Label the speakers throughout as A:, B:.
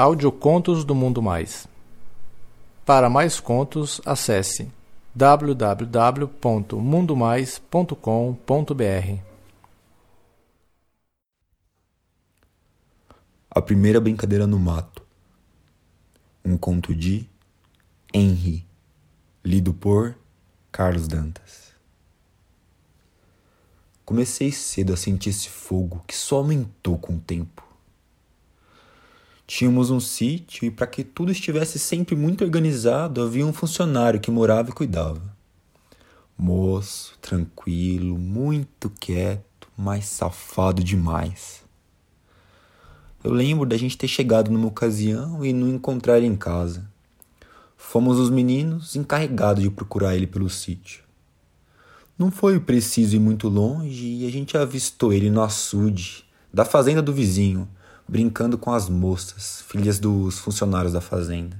A: Audiocontos do Mundo Mais. Para mais contos, acesse www.mundomais.com.br.
B: A primeira brincadeira no mato. Um conto de Henry, lido por Carlos Dantas. Comecei cedo a sentir esse fogo que só aumentou com o tempo. Tínhamos um sítio e, para que tudo estivesse sempre muito organizado, havia um funcionário que morava e cuidava. Moço, tranquilo, muito quieto, mas safado demais. Eu lembro da gente ter chegado numa ocasião e não encontrar ele em casa. Fomos os meninos encarregados de procurar ele pelo sítio. Não foi preciso ir muito longe e a gente avistou ele no açude da fazenda do vizinho brincando com as moças, filhas dos funcionários da fazenda.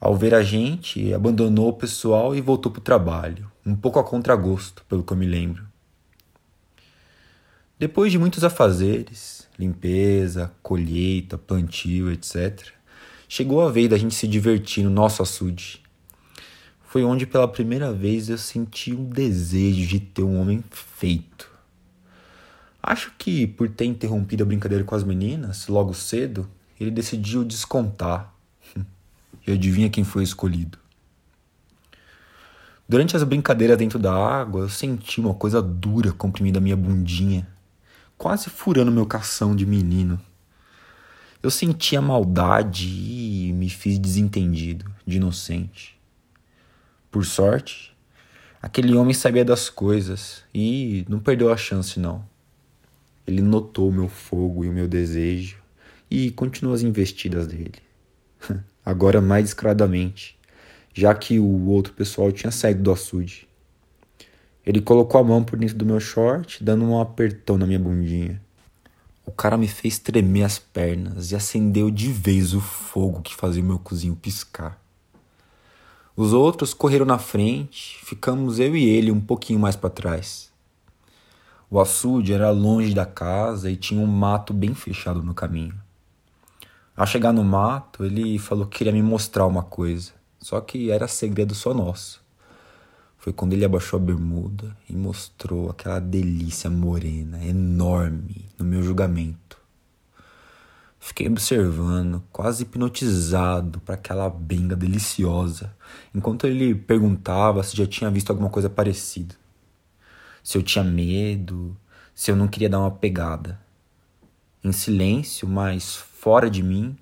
B: Ao ver a gente, abandonou o pessoal e voltou para o trabalho, um pouco a contragosto, pelo que eu me lembro. Depois de muitos afazeres, limpeza, colheita, plantio, etc., chegou a vez da gente se divertir no nosso açude. Foi onde pela primeira vez eu senti um desejo de ter um homem feito Acho que por ter interrompido a brincadeira com as meninas logo cedo, ele decidiu descontar. E adivinha quem foi escolhido? Durante as brincadeiras dentro da água, eu senti uma coisa dura comprimida a minha bundinha, quase furando meu cação de menino. Eu senti a maldade e me fiz desentendido, de inocente. Por sorte, aquele homem sabia das coisas e não perdeu a chance, não. Ele notou o meu fogo e o meu desejo e continuou as investidas dele. Agora mais descaradamente, já que o outro pessoal tinha saído do açude. Ele colocou a mão por dentro do meu short, dando um apertão na minha bundinha. O cara me fez tremer as pernas e acendeu de vez o fogo que fazia o meu cozinho piscar. Os outros correram na frente, ficamos eu e ele um pouquinho mais para trás. O açude era longe da casa e tinha um mato bem fechado no caminho. Ao chegar no mato, ele falou que queria me mostrar uma coisa, só que era segredo só nosso. Foi quando ele abaixou a bermuda e mostrou aquela delícia morena, enorme, no meu julgamento. Fiquei observando, quase hipnotizado para aquela benga deliciosa, enquanto ele perguntava se já tinha visto alguma coisa parecida se eu tinha medo, se eu não queria dar uma pegada. Em silêncio, mas fora de mim,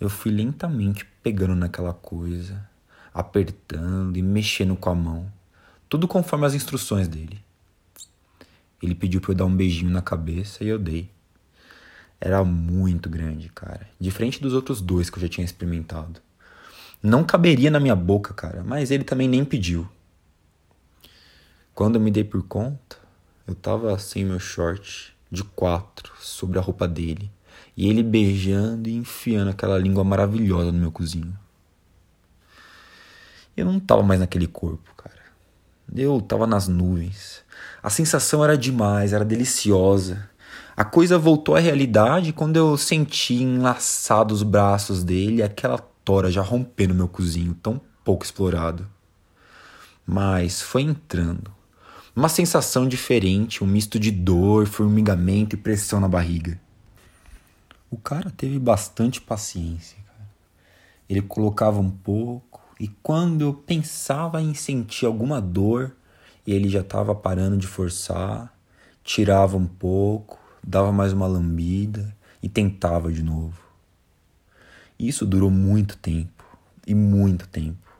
B: eu fui lentamente pegando naquela coisa, apertando e mexendo com a mão, tudo conforme as instruções dele. Ele pediu para eu dar um beijinho na cabeça e eu dei. Era muito grande, cara, diferente dos outros dois que eu já tinha experimentado. Não caberia na minha boca, cara, mas ele também nem pediu. Quando eu me dei por conta, eu tava sem meu short de quatro sobre a roupa dele e ele beijando e enfiando aquela língua maravilhosa no meu cozinho. Eu não tava mais naquele corpo, cara. Eu tava nas nuvens. A sensação era demais, era deliciosa. A coisa voltou à realidade quando eu senti enlaçado os braços dele e aquela tora já rompendo meu cozinho tão pouco explorado. Mas foi entrando, uma sensação diferente, um misto de dor, formigamento e pressão na barriga. O cara teve bastante paciência, cara. Ele colocava um pouco e quando eu pensava em sentir alguma dor, ele já estava parando de forçar, tirava um pouco, dava mais uma lambida e tentava de novo. Isso durou muito tempo e muito tempo,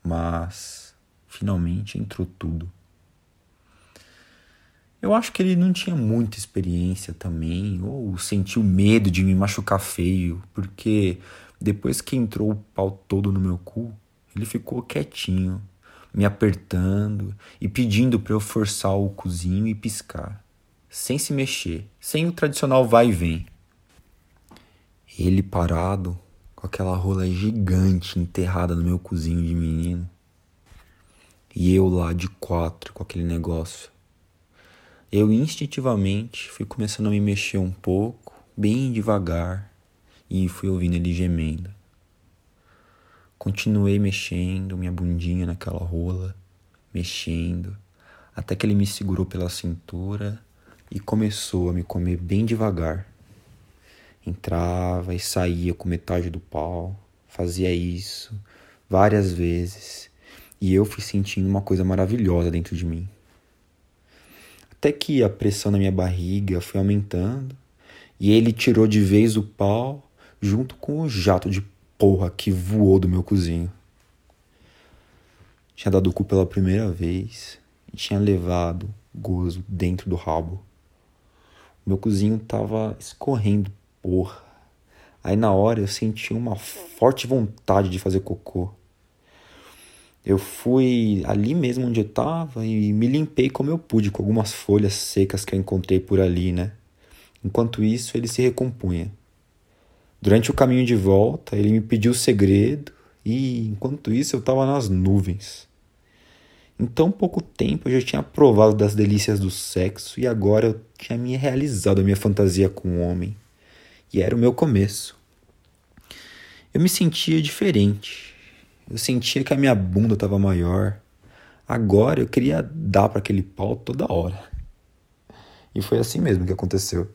B: mas finalmente entrou tudo. Eu acho que ele não tinha muita experiência também, ou sentiu medo de me machucar feio, porque depois que entrou o pau todo no meu cu, ele ficou quietinho, me apertando e pedindo para eu forçar o cozinho e piscar, sem se mexer, sem o tradicional vai e vem. Ele parado, com aquela rola gigante enterrada no meu cozinho de menino, e eu lá de quatro com aquele negócio eu instintivamente fui começando a me mexer um pouco, bem devagar, e fui ouvindo ele gemendo. Continuei mexendo minha bundinha naquela rola, mexendo, até que ele me segurou pela cintura e começou a me comer bem devagar. Entrava e saía com metade do pau, fazia isso várias vezes, e eu fui sentindo uma coisa maravilhosa dentro de mim. Até que a pressão na minha barriga foi aumentando e ele tirou de vez o pau junto com o jato de porra que voou do meu cozinho. Tinha dado o cu pela primeira vez e tinha levado gozo dentro do rabo. O meu cozinho tava escorrendo porra. Aí na hora eu senti uma forte vontade de fazer cocô. Eu fui ali mesmo onde eu estava e me limpei como eu pude com algumas folhas secas que eu encontrei por ali, né? Enquanto isso, ele se recompunha. Durante o caminho de volta, ele me pediu o segredo e, enquanto isso, eu estava nas nuvens. Em tão pouco tempo eu já tinha provado das delícias do sexo e agora eu tinha me realizado a minha fantasia com o homem. E era o meu começo. Eu me sentia diferente. Eu sentia que a minha bunda estava maior. Agora eu queria dar para aquele pau toda hora. E foi assim mesmo que aconteceu.